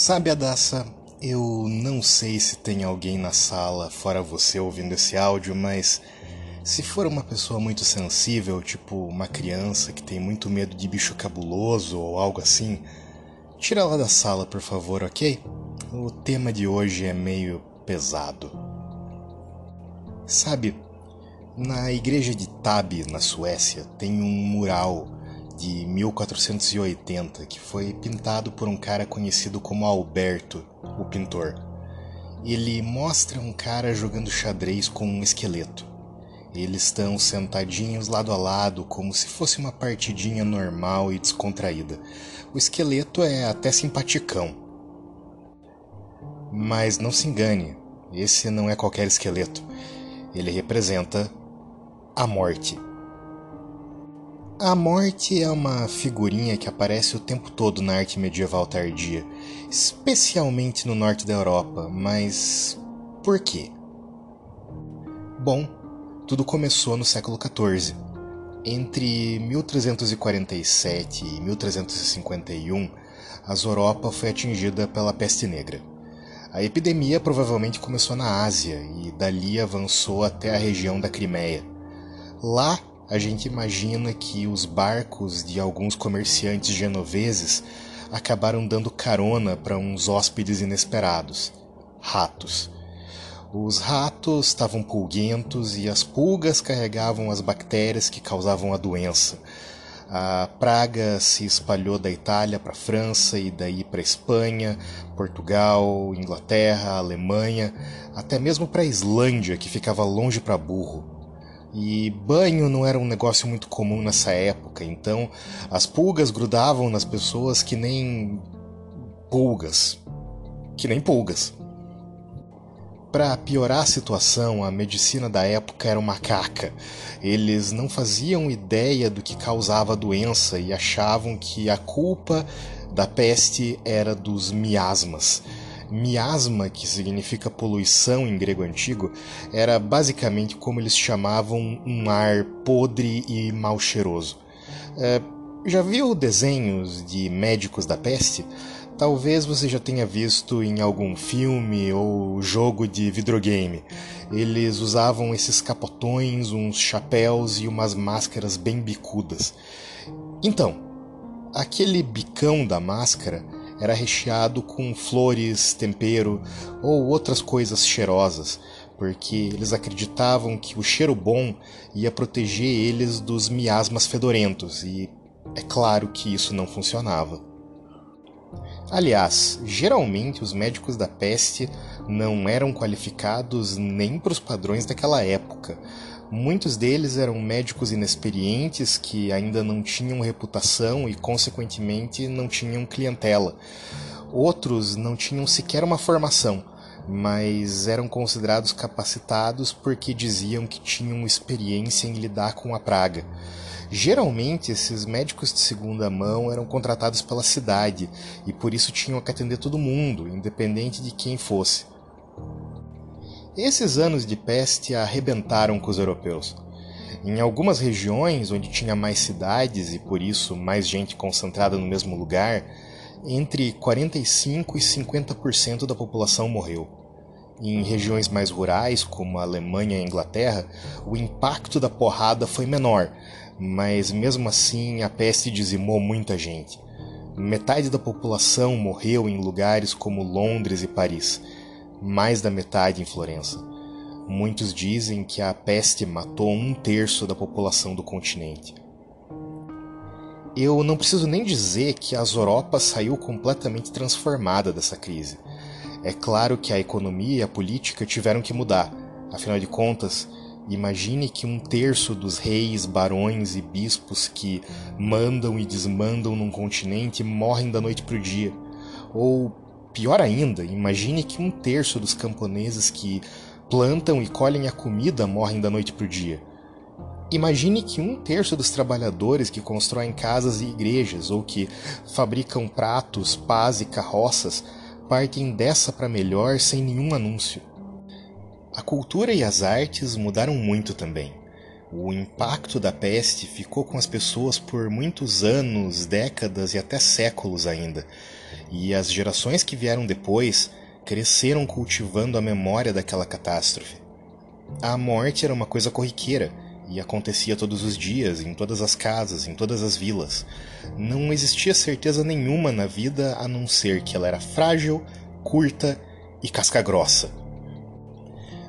Sabe, Adassa, eu não sei se tem alguém na sala fora você ouvindo esse áudio, mas se for uma pessoa muito sensível, tipo uma criança que tem muito medo de bicho cabuloso ou algo assim, tira ela da sala, por favor, ok? O tema de hoje é meio pesado. Sabe, na igreja de Tab, na Suécia, tem um mural de 1480 que foi pintado por um cara conhecido como Alberto, o pintor. Ele mostra um cara jogando xadrez com um esqueleto. Eles estão sentadinhos lado a lado, como se fosse uma partidinha normal e descontraída. O esqueleto é até simpaticão. Mas não se engane, esse não é qualquer esqueleto. Ele representa a morte. A morte é uma figurinha que aparece o tempo todo na arte medieval tardia, especialmente no norte da Europa, mas por quê? Bom, tudo começou no século XIV. Entre 1347 e 1351, a Europa foi atingida pela peste negra. A epidemia provavelmente começou na Ásia e dali avançou até a região da Crimeia. Lá a gente imagina que os barcos de alguns comerciantes genoveses acabaram dando carona para uns hóspedes inesperados ratos. Os ratos estavam pulguentos e as pulgas carregavam as bactérias que causavam a doença. A praga se espalhou da Itália para a França e daí para a Espanha, Portugal, Inglaterra, Alemanha, até mesmo para a Islândia, que ficava longe para burro. E banho não era um negócio muito comum nessa época, então as pulgas grudavam nas pessoas que nem pulgas. Que nem pulgas. Para piorar a situação, a medicina da época era uma caca. Eles não faziam ideia do que causava a doença e achavam que a culpa da peste era dos miasmas Miasma, que significa poluição em grego antigo, era basicamente como eles chamavam um ar podre e mal cheiroso. É, já viu desenhos de médicos da peste? Talvez você já tenha visto em algum filme ou jogo de videogame. Eles usavam esses capotões, uns chapéus e umas máscaras bem bicudas. Então, aquele bicão da máscara era recheado com flores, tempero ou outras coisas cheirosas, porque eles acreditavam que o cheiro bom ia proteger eles dos miasmas fedorentos, e é claro que isso não funcionava. Aliás, geralmente os médicos da peste não eram qualificados nem para os padrões daquela época, Muitos deles eram médicos inexperientes que ainda não tinham reputação e, consequentemente, não tinham clientela. Outros não tinham sequer uma formação, mas eram considerados capacitados porque diziam que tinham experiência em lidar com a praga. Geralmente, esses médicos de segunda mão eram contratados pela cidade e por isso tinham que atender todo mundo, independente de quem fosse. Esses anos de peste arrebentaram com os europeus. Em algumas regiões onde tinha mais cidades e por isso mais gente concentrada no mesmo lugar, entre 45 e 50% da população morreu. Em regiões mais rurais, como a Alemanha e a Inglaterra, o impacto da porrada foi menor, mas mesmo assim a peste dizimou muita gente. Metade da população morreu em lugares como Londres e Paris mais da metade em Florença. Muitos dizem que a peste matou um terço da população do continente. Eu não preciso nem dizer que a Europa saiu completamente transformada dessa crise. É claro que a economia e a política tiveram que mudar. Afinal de contas, imagine que um terço dos reis, barões e bispos que mandam e desmandam num continente morrem da noite para o dia. Ou Pior ainda, imagine que um terço dos camponeses que plantam e colhem a comida morrem da noite para o dia. Imagine que um terço dos trabalhadores que constroem casas e igrejas ou que fabricam pratos, pás e carroças partem dessa para melhor sem nenhum anúncio. A cultura e as artes mudaram muito também. O impacto da peste ficou com as pessoas por muitos anos, décadas e até séculos ainda e as gerações que vieram depois cresceram cultivando a memória daquela catástrofe. A morte era uma coisa corriqueira e acontecia todos os dias, em todas as casas, em todas as vilas. Não existia certeza nenhuma na vida a não ser que ela era frágil, curta e casca grossa.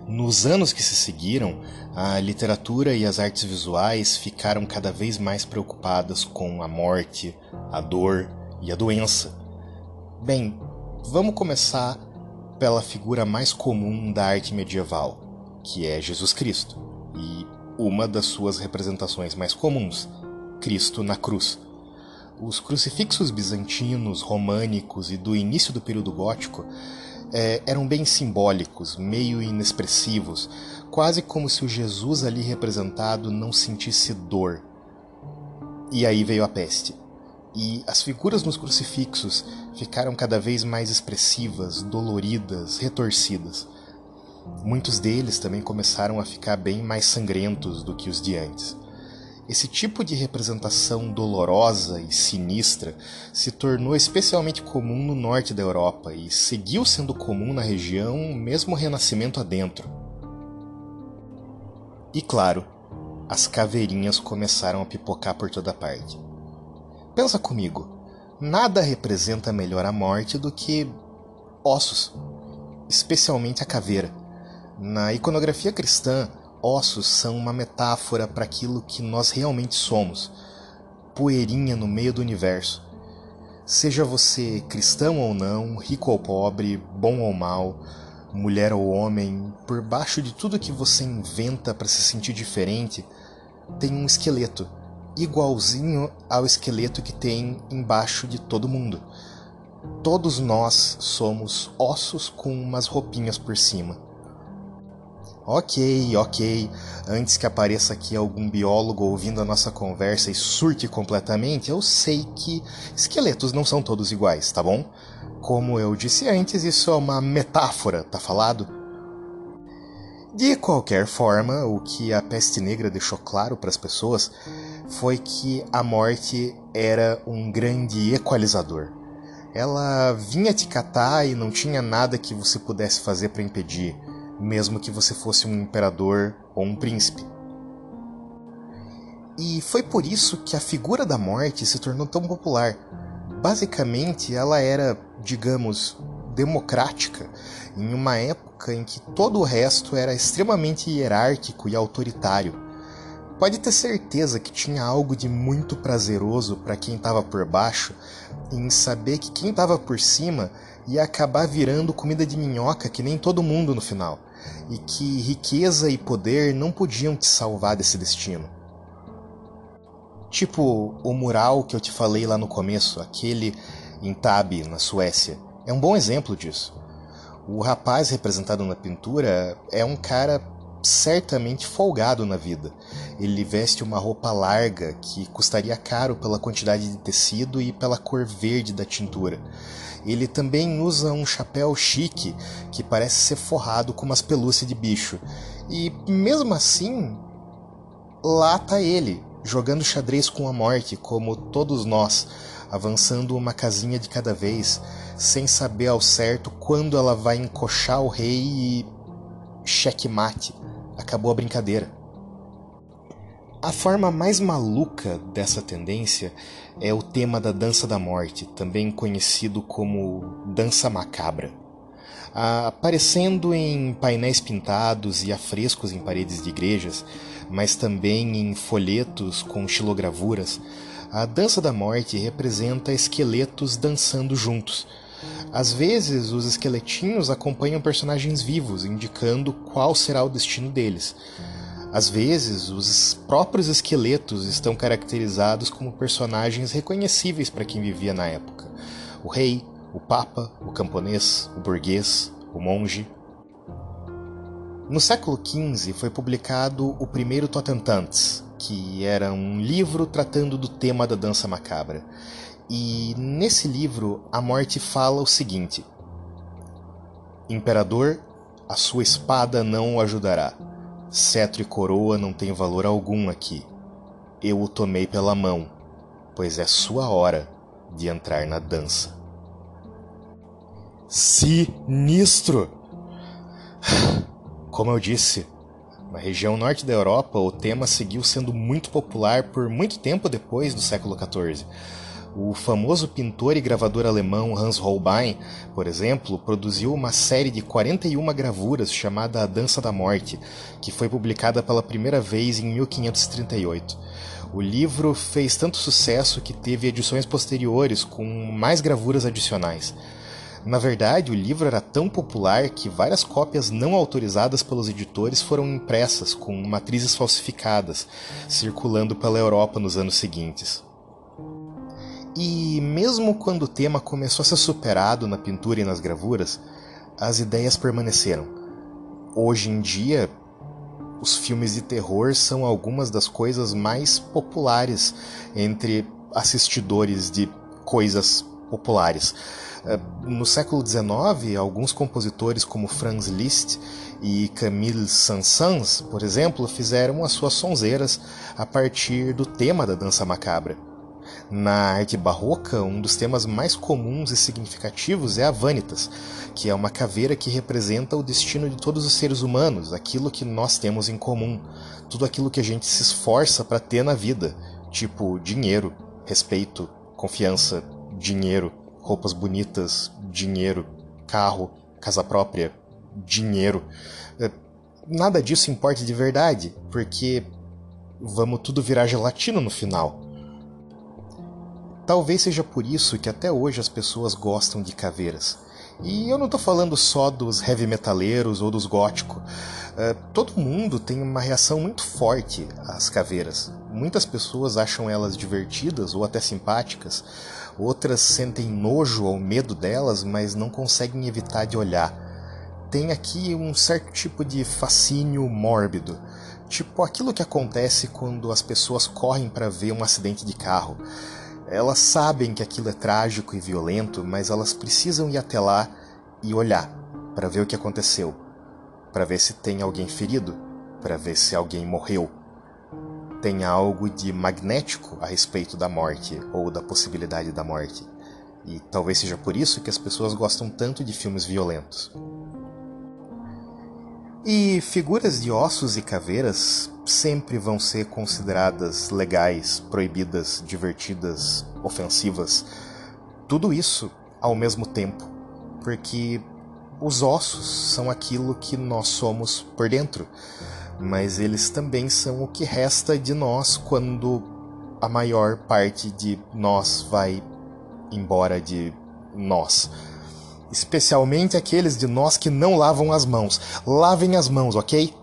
Nos anos que se seguiram, a literatura e as artes visuais ficaram cada vez mais preocupadas com a morte, a dor e a doença. Bem, vamos começar pela figura mais comum da arte medieval, que é Jesus Cristo, e uma das suas representações mais comuns, Cristo na cruz. Os crucifixos bizantinos, românicos e do início do período gótico é, eram bem simbólicos, meio inexpressivos, quase como se o Jesus ali representado não sentisse dor. E aí veio a peste. E as figuras nos crucifixos ficaram cada vez mais expressivas, doloridas, retorcidas. Muitos deles também começaram a ficar bem mais sangrentos do que os de antes. Esse tipo de representação dolorosa e sinistra se tornou especialmente comum no norte da Europa e seguiu sendo comum na região mesmo o Renascimento adentro. E claro, as caveirinhas começaram a pipocar por toda parte. Pensa comigo, nada representa melhor a morte do que ossos, especialmente a caveira. Na iconografia cristã, ossos são uma metáfora para aquilo que nós realmente somos poeirinha no meio do universo. Seja você cristão ou não, rico ou pobre, bom ou mal, mulher ou homem, por baixo de tudo que você inventa para se sentir diferente, tem um esqueleto, igualzinho ao esqueleto que tem embaixo de todo mundo. Todos nós somos ossos com umas roupinhas por cima. Ok, ok. Antes que apareça aqui algum biólogo ouvindo a nossa conversa e surte completamente, eu sei que esqueletos não são todos iguais, tá bom? Como eu disse antes, isso é uma metáfora, tá falado? De qualquer forma, o que a peste negra deixou claro para as pessoas foi que a morte era um grande equalizador. Ela vinha te catar e não tinha nada que você pudesse fazer para impedir mesmo que você fosse um imperador ou um príncipe. E foi por isso que a figura da morte se tornou tão popular. Basicamente, ela era, digamos, democrática, em uma época em que todo o resto era extremamente hierárquico e autoritário. Pode ter certeza que tinha algo de muito prazeroso para quem estava por baixo em saber que quem estava por cima ia acabar virando comida de minhoca que nem todo mundo no final e que riqueza e poder não podiam te salvar desse destino. Tipo o mural que eu te falei lá no começo, aquele em Tab, na Suécia, é um bom exemplo disso. O rapaz representado na pintura é um cara certamente folgado na vida. Ele veste uma roupa larga que custaria caro pela quantidade de tecido e pela cor verde da tintura. Ele também usa um chapéu chique que parece ser forrado com umas pelúcias de bicho. E mesmo assim, lá tá ele, jogando xadrez com a morte, como todos nós, avançando uma casinha de cada vez, sem saber ao certo quando ela vai encoxar o rei e. checkmate. Acabou a brincadeira. A forma mais maluca dessa tendência é o tema da dança da morte, também conhecido como dança macabra. Aparecendo em painéis pintados e afrescos em paredes de igrejas, mas também em folhetos com xilogravuras, a dança da morte representa esqueletos dançando juntos. Às vezes, os esqueletinhos acompanham personagens vivos, indicando qual será o destino deles. Às vezes, os próprios esqueletos estão caracterizados como personagens reconhecíveis para quem vivia na época: o rei, o papa, o camponês, o burguês, o monge. No século XV foi publicado o primeiro Totentanz, que era um livro tratando do tema da dança macabra. E nesse livro a morte fala o seguinte: Imperador, a sua espada não o ajudará Cetro e coroa não têm valor algum aqui. Eu o tomei pela mão, pois é sua hora de entrar na dança. sinistro. Como eu disse, na região norte da Europa, o tema seguiu sendo muito popular por muito tempo depois do século XIV. O famoso pintor e gravador alemão Hans Holbein, por exemplo, produziu uma série de 41 gravuras chamada A Dança da Morte, que foi publicada pela primeira vez em 1538. O livro fez tanto sucesso que teve edições posteriores com mais gravuras adicionais. Na verdade, o livro era tão popular que várias cópias não autorizadas pelos editores foram impressas com matrizes falsificadas, circulando pela Europa nos anos seguintes. E mesmo quando o tema começou a ser superado na pintura e nas gravuras, as ideias permaneceram. Hoje em dia, os filmes de terror são algumas das coisas mais populares entre assistidores de coisas populares. Eh, no século XIX, alguns compositores como Franz Liszt e Camille Saint-Saëns, por exemplo, fizeram as suas sonzeiras a partir do tema da dança macabra. Na arte barroca, um dos temas mais comuns e significativos é a Vanitas, que é uma caveira que representa o destino de todos os seres humanos, aquilo que nós temos em comum, tudo aquilo que a gente se esforça para ter na vida, tipo dinheiro, respeito, confiança, dinheiro, roupas bonitas, dinheiro, carro, casa própria, dinheiro. É, nada disso importa de verdade, porque vamos tudo virar gelatina no final. Talvez seja por isso que até hoje as pessoas gostam de caveiras. E eu não estou falando só dos heavy metaleiros ou dos góticos. Uh, todo mundo tem uma reação muito forte às caveiras. Muitas pessoas acham elas divertidas ou até simpáticas. Outras sentem nojo ou medo delas, mas não conseguem evitar de olhar. Tem aqui um certo tipo de fascínio mórbido. Tipo aquilo que acontece quando as pessoas correm para ver um acidente de carro. Elas sabem que aquilo é trágico e violento, mas elas precisam ir até lá e olhar para ver o que aconteceu, para ver se tem alguém ferido, para ver se alguém morreu. Tem algo de magnético a respeito da morte ou da possibilidade da morte. E talvez seja por isso que as pessoas gostam tanto de filmes violentos. E figuras de ossos e caveiras sempre vão ser consideradas legais, proibidas, divertidas, ofensivas. Tudo isso ao mesmo tempo, porque os ossos são aquilo que nós somos por dentro, mas eles também são o que resta de nós quando a maior parte de nós vai embora de nós especialmente aqueles de nós que não lavam as mãos. Lavem as mãos, ok?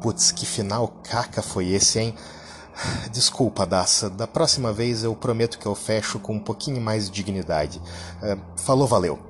Putz, que final caca foi esse, hein? Desculpa, Daça. Da próxima vez eu prometo que eu fecho com um pouquinho mais de dignidade. Uh, falou, valeu.